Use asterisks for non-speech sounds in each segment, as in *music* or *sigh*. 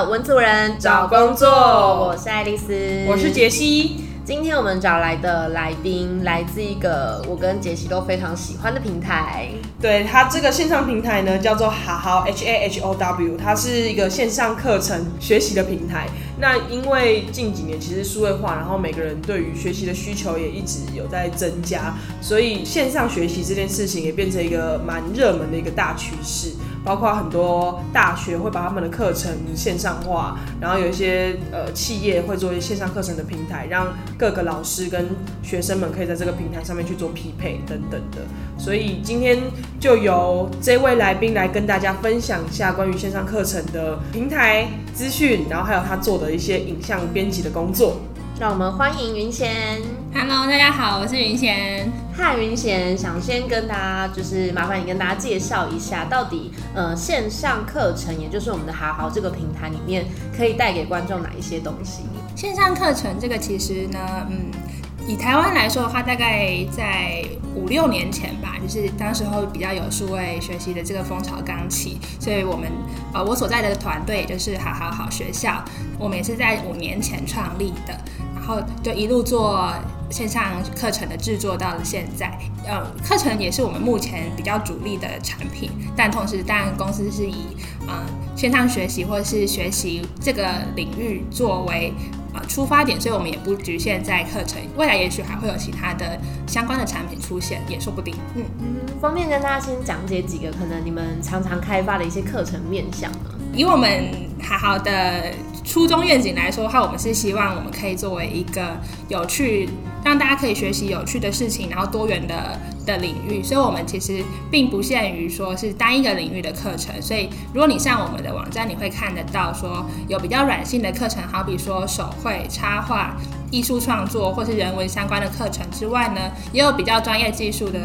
文组人找工作我是爱丽丝，我是杰西。今天我们找来的来宾来自一个我跟杰西都非常喜欢的平台。对它这个线上平台呢，叫做好好 H A H O W，它是一个线上课程学习的平台。那因为近几年其实数位化，然后每个人对于学习的需求也一直有在增加，所以线上学习这件事情也变成一个蛮热门的一个大趋势。包括很多大学会把他们的课程线上化，然后有一些呃企业会做一些线上课程的平台，让各个老师跟学生们可以在这个平台上面去做匹配等等的。所以今天就由这位来宾来跟大家分享一下关于线上课程的平台资讯，然后还有他做的一些影像编辑的工作。让我们欢迎云贤。Hello，大家好，我是云贤。嗨，云贤，想先跟大家就是麻烦你跟大家介绍一下，到底呃线上课程，也就是我们的好好这个平台里面，可以带给观众哪一些东西？线上课程这个其实呢，嗯，以台湾来说的话，大概在五六年前吧，就是当时候比较有数位学习的这个风潮刚起，所以我们呃我所在的团队就是好好好学校，我们也是在五年前创立的。然后就一路做线上课程的制作到了现在，呃，课程也是我们目前比较主力的产品，但同时，当然公司是以呃线上学习或者是学习这个领域作为呃出发点，所以我们也不局限在课程，未来也许还会有其他的相关的产品出现，也说不定。嗯嗯，方便跟大家先讲解几个可能你们常常开发的一些课程面向吗？以我们好好的。初衷愿景来说的话，我们是希望我们可以作为一个有趣，让大家可以学习有趣的事情，然后多元的的领域。所以，我们其实并不限于说是单一个领域的课程。所以，如果你上我们的网站，你会看得到说有比较软性的课程，好比说手绘、插画、艺术创作或是人文相关的课程之外呢，也有比较专业技术的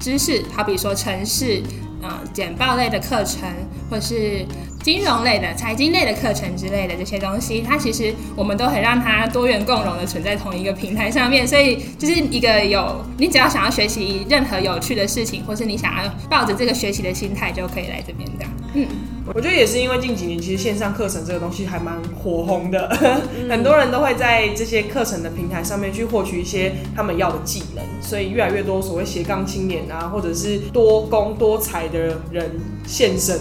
知识，好比说城市、呃简报类的课程，或是。金融类的、财经类的课程之类的这些东西，它其实我们都很让它多元共融的存在同一个平台上面，所以就是一个有你只要想要学习任何有趣的事情，或是你想要抱着这个学习的心态，就可以来这边这样。嗯。我觉得也是因为近几年其实线上课程这个东西还蛮火红的，*laughs* 很多人都会在这些课程的平台上面去获取一些他们要的技能，所以越来越多所谓斜杠青年啊，或者是多工多才的人现身，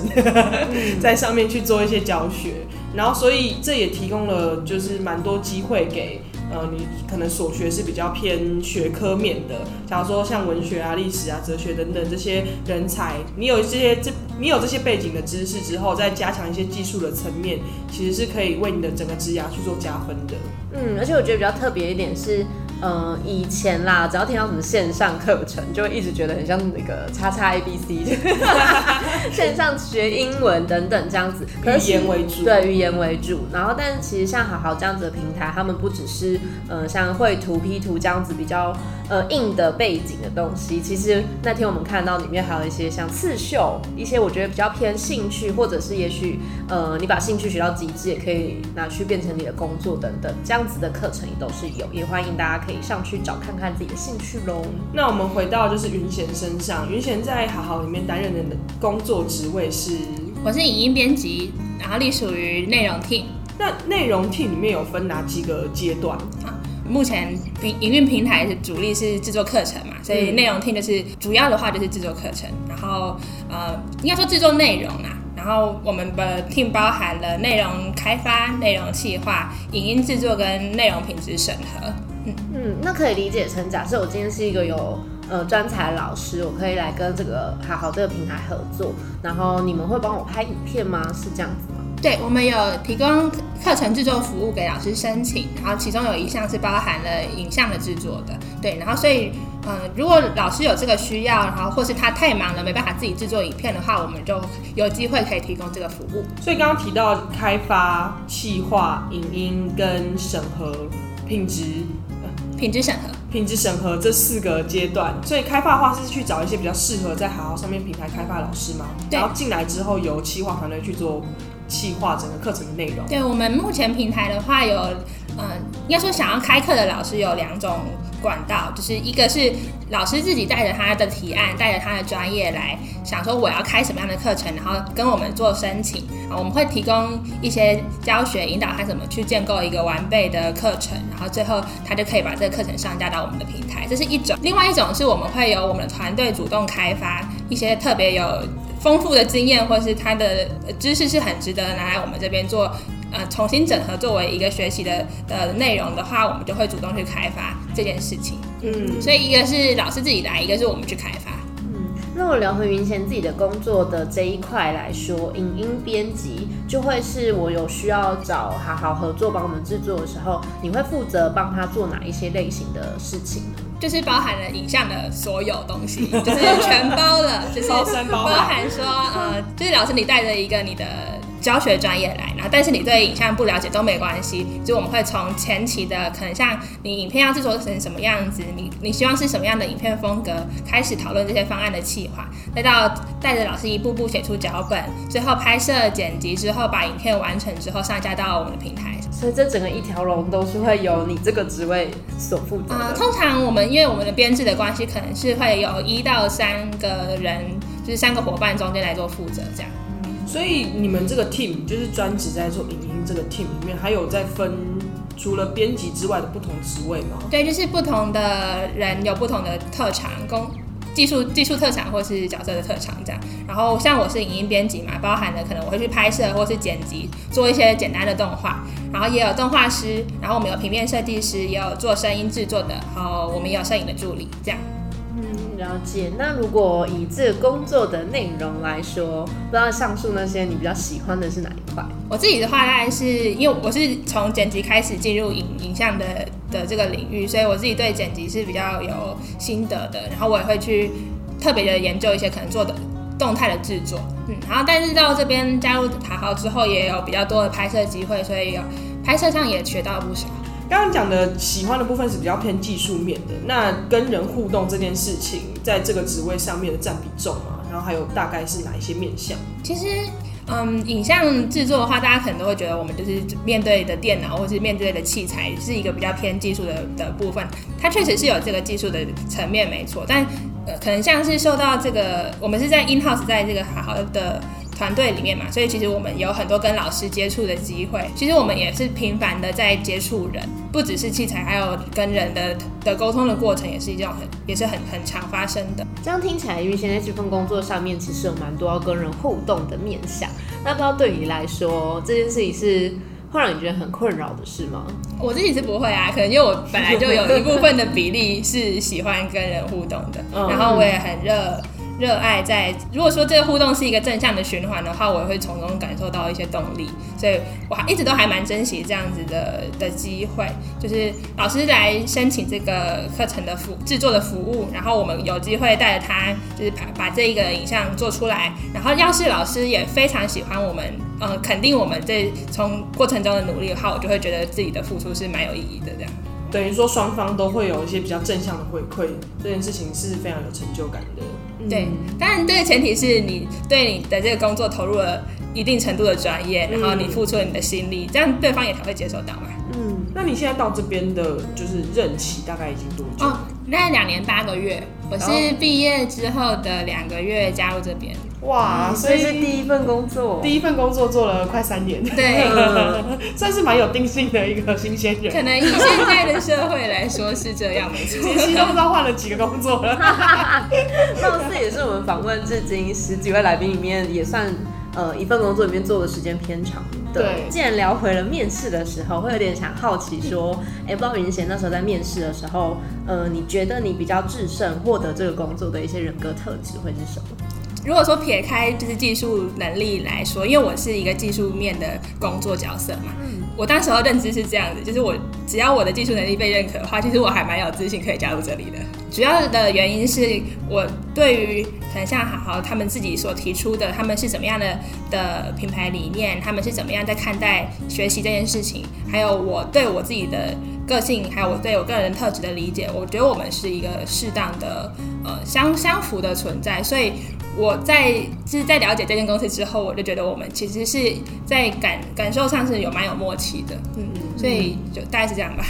*laughs* 在上面去做一些教学，然后所以这也提供了就是蛮多机会给。呃，你可能所学是比较偏学科面的，假如说像文学啊、历史啊、哲学等等这些人才，你有这些这你有这些背景的知识之然后，再加强一些技术的层面，其实是可以为你的整个职涯去做加分的。嗯，而且我觉得比较特别一点是。呃，以前啦，只要听到什么线上课程，就会一直觉得很像那个叉叉 A B C，*laughs* *laughs* 线上学英文等等这样子，语言为主，对，语言为主。然后，但是其实像好好这样子的平台，他们不只是呃像绘图、P 图这样子比较呃硬的背景的东西，其实那天我们看到里面还有一些像刺绣，一些我觉得比较偏兴趣，或者是也许呃你把兴趣学到极致，也可以拿去变成你的工作等等，这样子的课程也都是有，也欢迎大家。可以上去找看看自己的兴趣喽。那我们回到就是云贤身上，云贤在好好里面担任的工作职位是，我是影音编辑，然后隶属于内容 team。那内容 team 里面有分哪几个阶段啊？目前平营运平台是主力是制作课程嘛，所以内容 team 就是主要的话就是制作课程，然后呃应该说制作内容啊。然后我们的 team 包含了内容开发、内容企划、影音制作跟内容品质审核。嗯，那可以理解成，假设我今天是一个有呃专才老师，我可以来跟这个好好这个平台合作，然后你们会帮我拍影片吗？是这样子吗？对，我们有提供课程制作服务给老师申请，然后其中有一项是包含了影像的制作的，对，然后所以嗯，如果老师有这个需要，然后或是他太忙了没办法自己制作影片的话，我们就有机会可以提供这个服务。所以刚刚提到开发、企划、影音跟审核品质。品质审核，品质审核这四个阶段，所以开发的话是去找一些比较适合在好好上面平台开发的老师嘛，然后进来之后由企划团队去做企划整个课程的内容。对我们目前平台的话有，嗯、应该说想要开课的老师有两种管道，就是一个是老师自己带着他的提案，带着他的专业来想说我要开什么样的课程，然后跟我们做申请啊，我们会提供一些教学引导他怎么去建构一个完备的课程，然后最后他就可以把这个课程上架到我们的平台，这是一种。另外一种是我们会有我们的团队主动开发一些特别有丰富的经验，或是他的知识是很值得拿来我们这边做。呃，重新整合作为一个学习的呃内容的话，我们就会主动去开发这件事情。嗯，所以一个是老师自己来，一个是我们去开发。那我聊回云贤自己的工作的这一块来说，影音编辑就会是我有需要找好好合作帮我们制作的时候，你会负责帮他做哪一些类型的事情呢？就是包含了影像的所有东西，*laughs* 就是全包了，就是包含说，呃，就是老师你带着一个你的教学专业来，然后但是你对影像不了解都没关系，就我们会从前期的可能像你影片要制作成什么样子，你你希望是什么样的影片风格，开始讨论这些方案的企划，再到带着老师一步步写出脚本，最后拍摄剪辑之后把影片完成之后上架到我们的平台。所以这整个一条龙都是会由你这个职位所负责。通常我们因为我们的编制的关系，可能是会有一到三个人，就是三个伙伴中间来做负责这样。所以你们这个 team 就是专职在做影音这个 team 里面，还有在分除了编辑之外的不同职位吗？对，就是不同的人有不同的特长，工技术技术特长或是角色的特长这样。然后像我是影音编辑嘛，包含了可能我会去拍摄或是剪辑，做一些简单的动画。然后也有动画师，然后我们有平面设计师，也有做声音制作的，然后我们也有摄影的助理这样。了解。那如果以这工作的内容来说，不知道上述那些你比较喜欢的是哪一块？我自己的话，大概是因为我是从剪辑开始进入影影像的的这个领域，所以我自己对剪辑是比较有心得的。然后我也会去特别的研究一些可能做的动态的制作，嗯，然后但是到这边加入塔豪之后，也有比较多的拍摄机会，所以有拍摄上也学到不少。刚刚讲的喜欢的部分是比较偏技术面的，那跟人互动这件事情，在这个职位上面的占比重嘛，然后还有大概是哪一些面向？其实，嗯，影像制作的话，大家可能都会觉得我们就是面对的电脑或是面对的器材是一个比较偏技术的的部分，它确实是有这个技术的层面没错，但呃，可能像是受到这个，我们是在 in house 在这个好好的。团队里面嘛，所以其实我们有很多跟老师接触的机会。其实我们也是频繁的在接触人，不只是器材，还有跟人的的沟通的过程，也是一种很也是很很常发生的。这样听起来，因为现在这份工作上面其实有蛮多要跟人互动的面向。那不知道对你来说，这件事情是会让你觉得很困扰的事吗？我自己是不会啊，可能因为我本来就有一部分的比例是喜欢跟人互动的，*laughs* 嗯然后我也很热热爱在。如果说这个互动是一个正向的循环的话，我也会从中感受到一些动力，所以我还一直都还蛮珍惜这样子的的机会，就是老师来申请这个课程的服制作的服务，然后我们有机会带着他，就是把把这一个影像做出来，然后要是老师也非常喜欢我们。呃，肯定我们这从过程中的努力的话，我就会觉得自己的付出是蛮有意义的。这样，等于说双方都会有一些比较正向的回馈，这件事情是非常有成就感的。对，当然这个前提是你对你的这个工作投入了一定程度的专业，然后你付出了你的心力，这样对方也才会接受到嘛。嗯，那你现在到这边的就是任期大概已经多久？哦，那两年八个月，我是毕业之后的两个月加入这边。哇，所所以是第一份工作。第一份工作做了快三年，对，*laughs* 算是蛮有定性的一个新鲜人。可能以现在的社会来说是这样，没错。杰西都不知道换了几个工作了。*laughs* 貌似也是我们访问至今十几位来宾里面，也算呃一份工作里面做的时间偏长的。对既然聊回了面试的时候，会有点想好奇说，*laughs* 哎、不知道云贤那时候在面试的时候，呃，你觉得你比较制胜获得这个工作的一些人格特质会是什么？如果说撇开就是技术能力来说，因为我是一个技术面的工作角色嘛，我当时候认知是这样子，就是我只要我的技术能力被认可的话，其实我还蛮有自信可以加入这里的。主要的原因是我对于可能像好好他们自己所提出的，他们是怎么样的的品牌理念，他们是怎么样在看待学习这件事情，还有我对我自己的个性，还有我对我个人特质的理解，我觉得我们是一个适当的呃相相符的存在，所以我在就是在了解这间公司之后，我就觉得我们其实是在感感受上是有蛮有默契的，嗯，所以就大概是这样吧。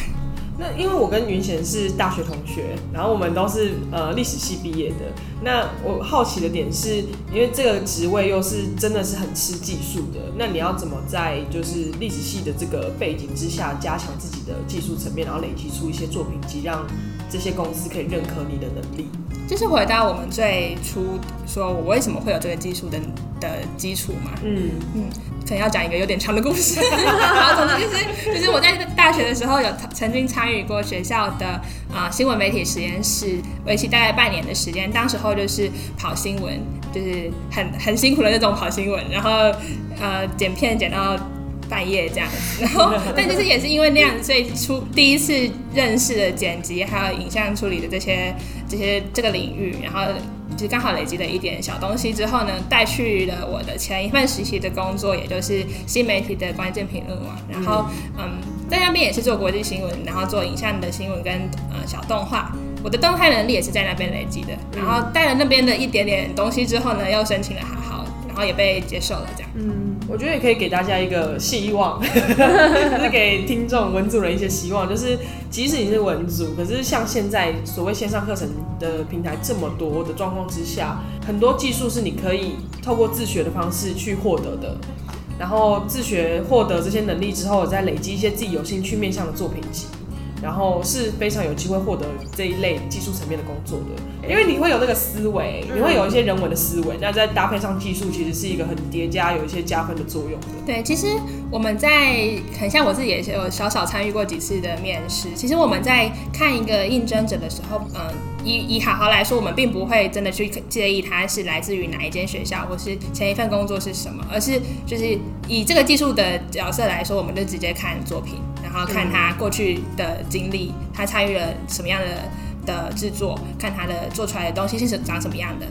那因为我跟云贤是大学同学，然后我们都是呃历史系毕业的。那我好奇的点是，因为这个职位又是真的是很吃技术的，那你要怎么在就是历史系的这个背景之下，加强自己的技术层面，然后累积出一些作品集，让这些公司可以认可你的能力？就是回到我们最初说我为什么会有这个技术的的基础嘛。嗯嗯。可能要讲一个有点长的故事，*laughs* 然后总之就是，就是我在大学的时候有曾经参与过学校的啊新闻媒体实验室，为期大概半年的时间。当时候就是跑新闻，就是很很辛苦的那种跑新闻，然后呃剪片剪到半夜这样子。然后 *laughs* 但就是也是因为那样子，所以出第一次认识的剪辑还有影像处理的这些这些这个领域，然后。其实刚好累积了一点小东西之后呢，带去了我的前一份实习的工作，也就是新媒体的关键评论网。然后，嗯，在那边也是做国际新闻，然后做影像的新闻跟呃小动画。我的动态能力也是在那边累积的。然后带了那边的一点点东西之后呢，又申请了好好，然后也被接受了这样。嗯，我觉得也可以给大家一个希望，*laughs* 就是给听众文组人一些希望，就是即使你是文组，可是像现在所谓线上课程。的平台这么多的状况之下，很多技术是你可以透过自学的方式去获得的，然后自学获得这些能力之后，再累积一些自己有兴趣面向的作品集。然后是非常有机会获得这一类技术层面的工作的，因为你会有那个思维，你会有一些人文的思维，那再搭配上技术，其实是一个很叠加，有一些加分的作用的。对，其实我们在很像我自己也是有小小参与过几次的面试，其实我们在看一个应征者的时候，嗯，以以好好来说，我们并不会真的去介意他是来自于哪一间学校，或是前一份工作是什么，而是就是以这个技术的角色来说，我们就直接看作品。然后看他过去的经历，他参与了什么样的的制作，看他的做出来的东西是长什么样的。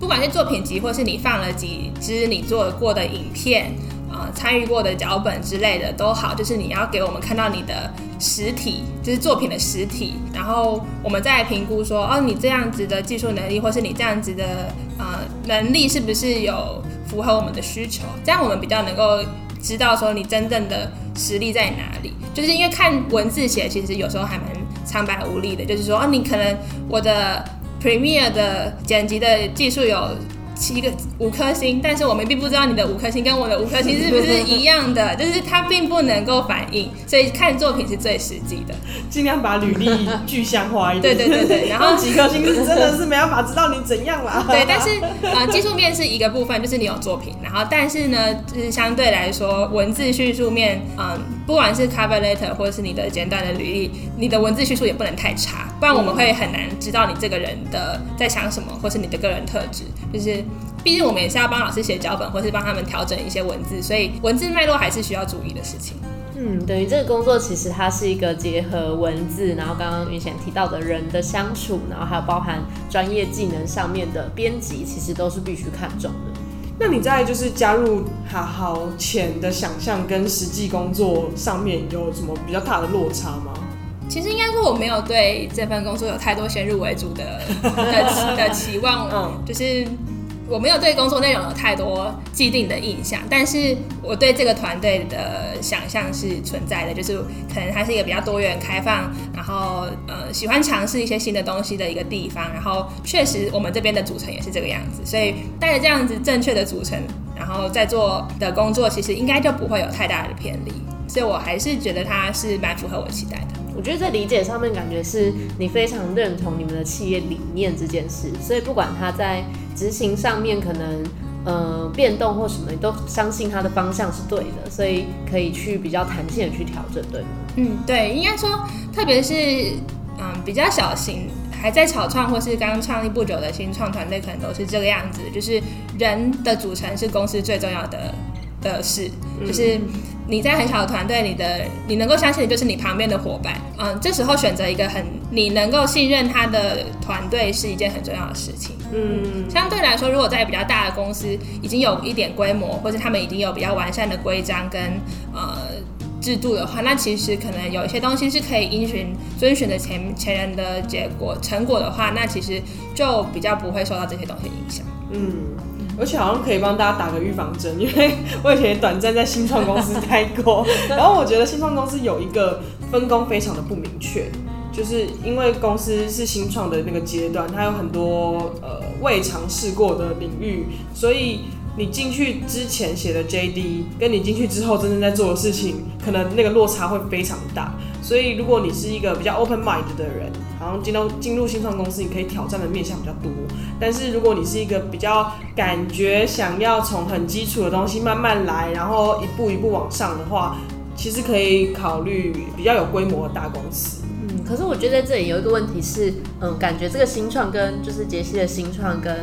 不管是作品集，或是你放了几支你做过的影片，呃，参与过的脚本之类的都好，就是你要给我们看到你的实体，就是作品的实体。然后我们再评估说，哦，你这样子的技术能力，或是你这样子的呃能力，是不是有符合我们的需求？这样我们比较能够知道说你真正的实力在哪里。就是因为看文字写，其实有时候还蛮苍白无力的。就是说，哦，你可能我的 Premiere 的剪辑的技术有。七个五颗星，但是我们并不知道你的五颗星跟我的五颗星是不是一样的，*laughs* 就是它并不能够反映，所以看作品是最实际的，尽量把履历具象化一点。对对对对，然后 *laughs* 几颗星是真的是没办法知道你怎样啦。对，但是呃，技术面是一个部分，就是你有作品，然后但是呢，就是相对来说，文字叙述面，嗯，不管是 cover letter 或者是你的简短的履历，你的文字叙述也不能太差，不然我们会很难知道你这个人的在想什么，或是你的个人特质，就是。毕竟我们也是要帮老师写脚本，或是帮他们调整一些文字，所以文字脉络还是需要注意的事情。嗯，等于这个工作其实它是一个结合文字，然后刚刚云贤提到的人的相处，然后还有包含专业技能上面的编辑，其实都是必须看重的。那你在就是加入好好前的想象跟实际工作上面有什么比较大的落差吗？其实应该说我没有对这份工作有太多先入为主的 *laughs* 的的期望，嗯，就是。我没有对工作内容有太多既定的印象，但是我对这个团队的想象是存在的，就是可能它是一个比较多元、开放，然后呃喜欢尝试一些新的东西的一个地方。然后确实我们这边的组成也是这个样子，所以带着这样子正确的组成，然后在做的工作，其实应该就不会有太大的偏离。所以我还是觉得它是蛮符合我期待。我觉得在理解上面，感觉是你非常认同你们的企业理念这件事，所以不管他在执行上面可能呃变动或什么，你都相信他的方向是对的，所以可以去比较弹性的去调整，对吗？嗯，对，应该说，特别是嗯比较小型还在草创或是刚创立不久的新创团队，可能都是这个样子，就是人的组成是公司最重要的的事，就是。你在很小的团队，你的你能够相信的就是你旁边的伙伴，嗯，这时候选择一个很你能够信任他的团队是一件很重要的事情。嗯，相对来说，如果在比较大的公司已经有一点规模，或者他们已经有比较完善的规章跟呃制度的话，那其实可能有一些东西是可以遵循遵循的前前人的结果成果的话，那其实就比较不会受到这些东西影响。嗯，而且好像可以帮大家打个预防针，因为我以前也短暂在新创公司待过，*laughs* 然后我觉得新创公司有一个分工非常的不明确，就是因为公司是新创的那个阶段，它有很多呃未尝试过的领域，所以你进去之前写的 JD，跟你进去之后真正在做的事情，可能那个落差会非常大。所以如果你是一个比较 open mind 的人，然后进到进入新创公司，你可以挑战的面向比较多。但是如果你是一个比较感觉想要从很基础的东西慢慢来，然后一步一步往上的话，其实可以考虑比较有规模的大公司。嗯，可是我觉得在这里有一个问题是，嗯，感觉这个新创跟就是杰西的新创跟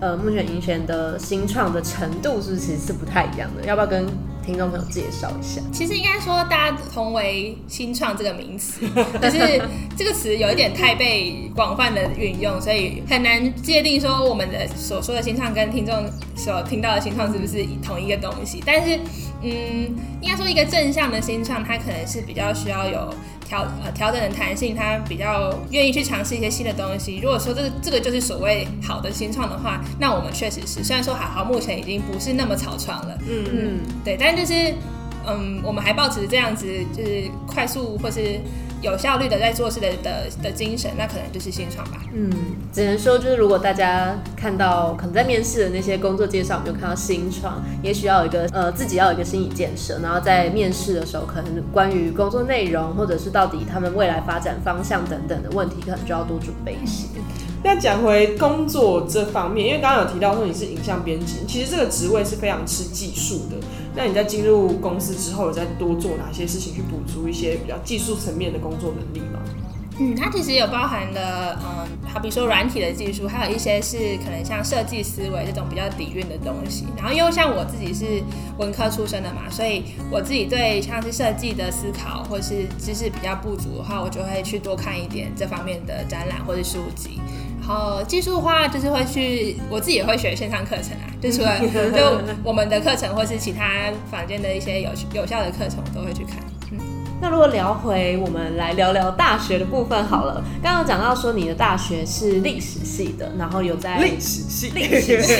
呃目前银选的新创的程度是不是其实是不太一样的？要不要跟听众朋友介绍一下？其实应该说，大家同为新创这个名词，*laughs* 可是这个词有一点太被广泛的运用，所以很难界定说我们的所说的新创跟听众所听到的新创是不是同一个东西。但是，嗯，应该说一个正向的新创，它可能是比较需要有。调呃调整的弹性，他比较愿意去尝试一些新的东西。如果说这个这个就是所谓好的新创的话，那我们确实是虽然说好好目前已经不是那么草创了，嗯嗯，对，但就是嗯，我们还保持这样子就是快速或是。有效率的在做事的的的精神，那可能就是新创吧。嗯，只能说就是如果大家看到可能在面试的那些工作介绍，没有看到新创，也许要有一个呃自己要有一个心理建设，然后在面试的时候，可能关于工作内容或者是到底他们未来发展方向等等的问题，可能就要多准备一些。那讲回工作这方面，因为刚刚有提到说你是影像编辑，其实这个职位是非常吃技术的。那你在进入公司之后，有在多做哪些事情去补足一些比较技术层面的工作能力吗？嗯，它其实有包含了，嗯，好比说软体的技术，还有一些是可能像设计思维这种比较底蕴的东西。然后因为像我自己是文科出身的嘛，所以我自己对像是设计的思考或是知识比较不足的话，我就会去多看一点这方面的展览或者书籍。然后技术的话，就是会去，我自己也会学线上课程啊，*laughs* 就除了就我们的课程或是其他房间的一些有有效的课程，我都会去看。那如果聊回，我们来聊聊大学的部分好了。刚刚讲到说你的大学是历史系的，然后有在历史系，历史系，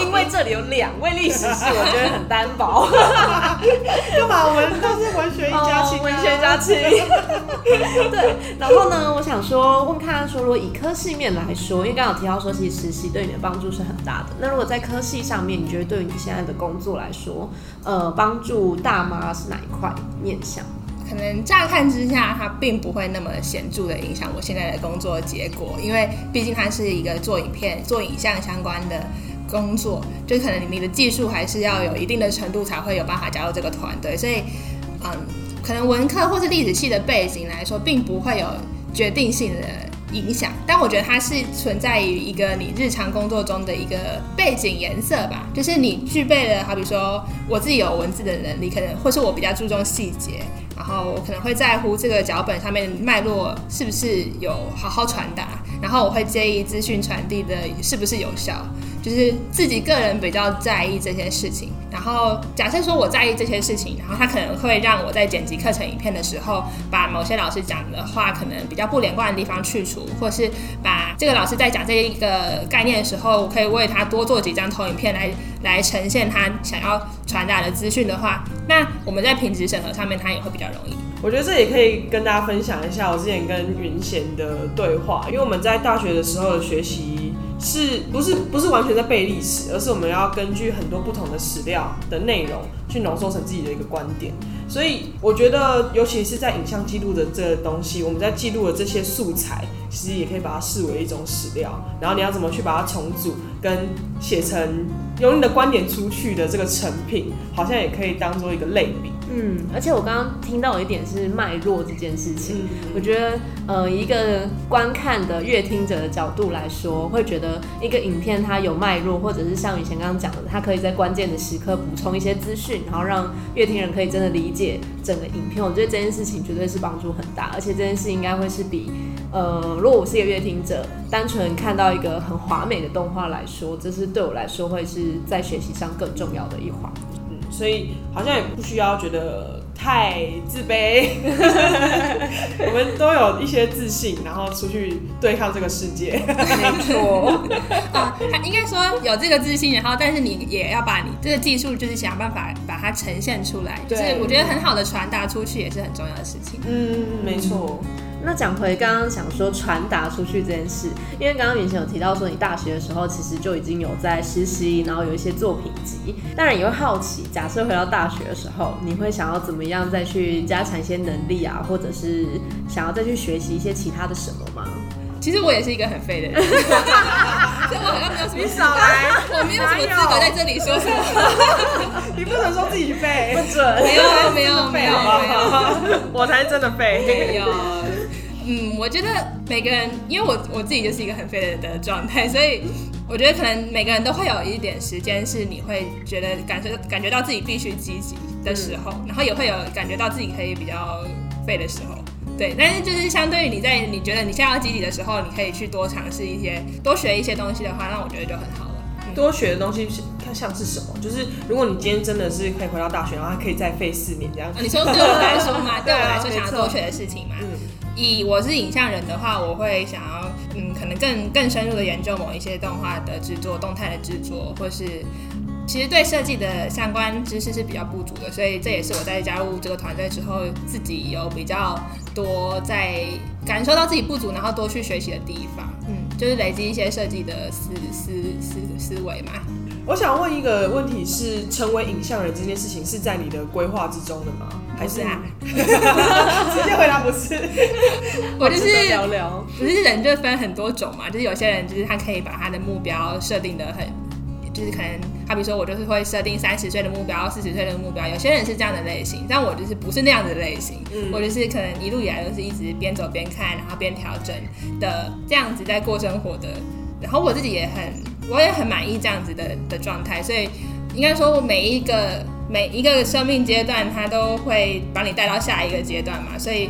因为这里有两位历史系，我觉得很单薄。*laughs* 干嘛？我们都是文学一家亲，文学家亲。*laughs* 对，然后呢，我想说问看说，如果以科系面来说，因为刚刚有提到说，其实实习对你的帮助是很大的。那如果在科系上面，你觉得对于你现在的工作来说，呃，帮助大吗？是哪一块？面向可能乍看之下，它并不会那么显著的影响我现在的工作结果，因为毕竟它是一个做影片、做影像相关的工作，就可能你的技术还是要有一定的程度才会有办法加入这个团队，所以，嗯，可能文科或是历史系的背景来说，并不会有决定性的。影响，但我觉得它是存在于一个你日常工作中的一个背景颜色吧，就是你具备了，好比说我自己有文字的能力，可能或是我比较注重细节，然后我可能会在乎这个脚本上面脉络是不是有好好传达，然后我会介意资讯传递的是不是有效。就是自己个人比较在意这些事情，然后假设说我在意这些事情，然后他可能会让我在剪辑课程影片的时候，把某些老师讲的话可能比较不连贯的地方去除，或是把这个老师在讲这一个概念的时候，我可以为他多做几张投影片来来呈现他想要传达的资讯的话，那我们在品质审核上面，他也会比较容易。我觉得这也可以跟大家分享一下我之前跟云贤的对话，因为我们在大学的时候的学习。是不是不是完全在背历史，而是我们要根据很多不同的史料的内容去浓缩成自己的一个观点。所以我觉得，尤其是在影像记录的这个东西，我们在记录的这些素材，其实也可以把它视为一种史料。然后你要怎么去把它重组，跟写成用你的观点出去的这个成品，好像也可以当做一个类比。嗯，而且我刚刚听到一点是脉络这件事情，我觉得呃，一个观看的阅听者的角度来说，会觉得一个影片它有脉络，或者是像以前刚刚讲的，它可以在关键的时刻补充一些资讯，然后让乐听人可以真的理解整个影片。我觉得这件事情绝对是帮助很大，而且这件事应该会是比呃，如果我是一个乐听者，单纯看到一个很华美的动画来说，这是对我来说会是在学习上更重要的一环。嗯所以好像也不需要觉得太自卑，*laughs* 我们都有一些自信，然后出去对抗这个世界。没错，*laughs* 啊，他应该说有这个自信，然后但是你也要把你这个技术，就是想办法把它呈现出来，就是对我觉得很好的传达出去也是很重要的事情。嗯，没错。那讲回刚刚想说传达出去这件事，因为刚刚原先有提到说你大学的时候其实就已经有在实习，然后有一些作品集，当然也会好奇，假设回到大学的时候，你会想要怎么样再去加强一些能力啊，或者是想要再去学习一些其他的什么吗？其实我也是一个很废的人，*laughs* 所以我好像没有什么资格，我没有什么资格在这里说什么。*laughs* 你不能说自己废，不准。没有没有没有没有。*laughs* 我才是真的废。没有，嗯，我觉得每个人，因为我我自己就是一个很废的的状态，所以我觉得可能每个人都会有一点时间是你会觉得感觉感觉到自己必须积极的时候，然后也会有感觉到自己可以比较废的时候。对，但是就是相对于你在你觉得你现在要积极的时候，你可以去多尝试一些、多学一些东西的话，那我觉得就很好了。多学的东西是看像是什么？就是如果你今天真的是可以回到大学，然后还可以再费四年这样啊，你说对我来说嘛，*laughs* 对我来说想要多学的事情嘛。嗯以我是影像人的话，我会想要嗯，可能更更深入的研究某一些动画的制作、动态的制作，或是其实对设计的相关知识是比较不足的，所以这也是我在加入这个团队之后，自己有比较多在感受到自己不足，然后多去学习的地方。嗯，就是累积一些设计的思思思思维嘛。我想问一个问题是：成为影像人这件事情是在你的规划之中的吗？还是啊 *laughs* 直接回答不是？我就是聊聊。不是人就分很多种嘛，就是有些人就是他可以把他的目标设定的很，就是可能好比说我就是会设定三十岁的目标、四十岁的目标，有些人是这样的类型，但我就是不是那样的类型，嗯。我就是可能一路以来都是一直边走边看，然后边调整的这样子在过生活的，然后我自己也很我也很满意这样子的的状态，所以应该说我每一个每一个生命阶段，它都会把你带到下一个阶段嘛，所以。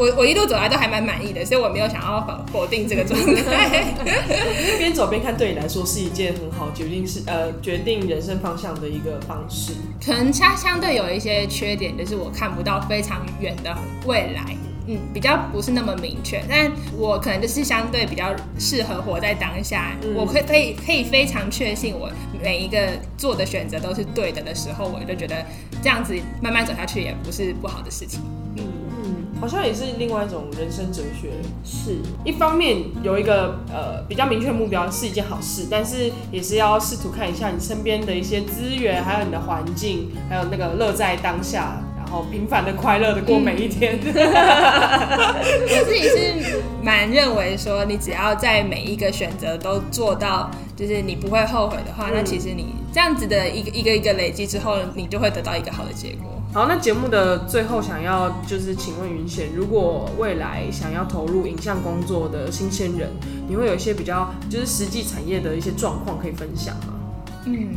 我我一路走来都还蛮满意的，所以我没有想要否否定这个状态。*laughs* 边走边看对你来说是一件很好决定是呃决定人生方向的一个方式。可能它相对有一些缺点，就是我看不到非常远的未来，嗯，比较不是那么明确。但我可能就是相对比较适合活在当下，嗯我可以可以可以非常确信我每一个做的选择都是对的的时候，我就觉得这样子慢慢走下去也不是不好的事情。嗯，好像也是另外一种人生哲学。是，一方面有一个呃比较明确的目标是一件好事，但是也是要试图看一下你身边的一些资源，还有你的环境，还有那个乐在当下，然后平凡的快乐的过每一天。我自己是蛮认为说，你只要在每一个选择都做到，就是你不会后悔的话，嗯那其实你这样子的一个一个一个累积之后，你就会得到一个好的结果。好，那节目的最后想要就是请问云贤，如果未来想要投入影像工作的新鲜人，你会有一些比较就是实际产业的一些状况可以分享吗？嗯，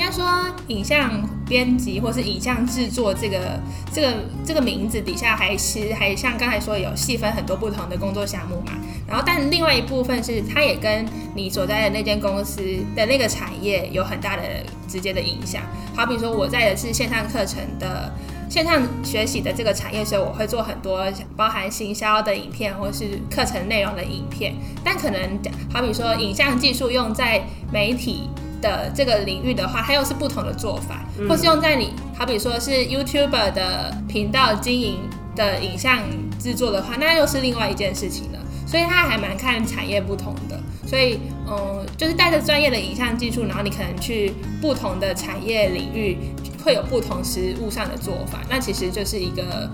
应该说影像编辑或是影像制作这个这个这个名字底下还是还像刚才说有细分很多不同的工作项目嘛。然后，但另外一部分是它也跟你所在的那间公司的那个产业有很大的直接的影响。好比说，我在的是线上课程的。线上学习的这个产业，所以我会做很多包含行销的影片或是课程内容的影片，但可能好比说影像技术用在媒体的这个领域的话，它又是不同的做法，或是用在你好比说是 YouTuber 的频道经营的影像制作的话，那又是另外一件事情了。所以它还蛮看产业不同的，所以嗯，就是带着专业的影像技术，然后你可能去不同的产业领域会有不同实物上的做法，那其实就是一个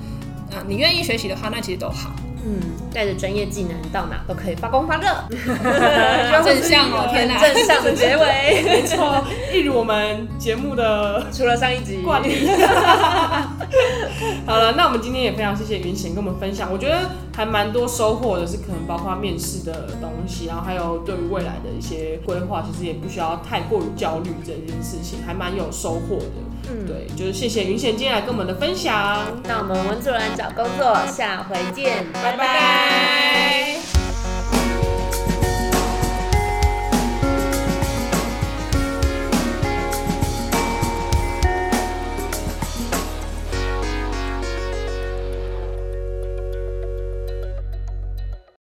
呃，你愿意学习的话，那其实都好。嗯，带着专业技能到哪都可以发光发热，*laughs* 好正向哦，天哪！正向的结尾。没错，一如我们节目的除了上一集惯例。好了，那我们今天也非常谢谢云贤跟我们分享，我觉得还蛮多收获的，是可能包括面试的东西，然后还有对于未来的一些规划，其实也不需要太过于焦虑这件事情，还蛮有收获的。嗯，对，就是谢谢云贤今天来跟我们的分享，那我们文主任找工作，下回见，拜。拜拜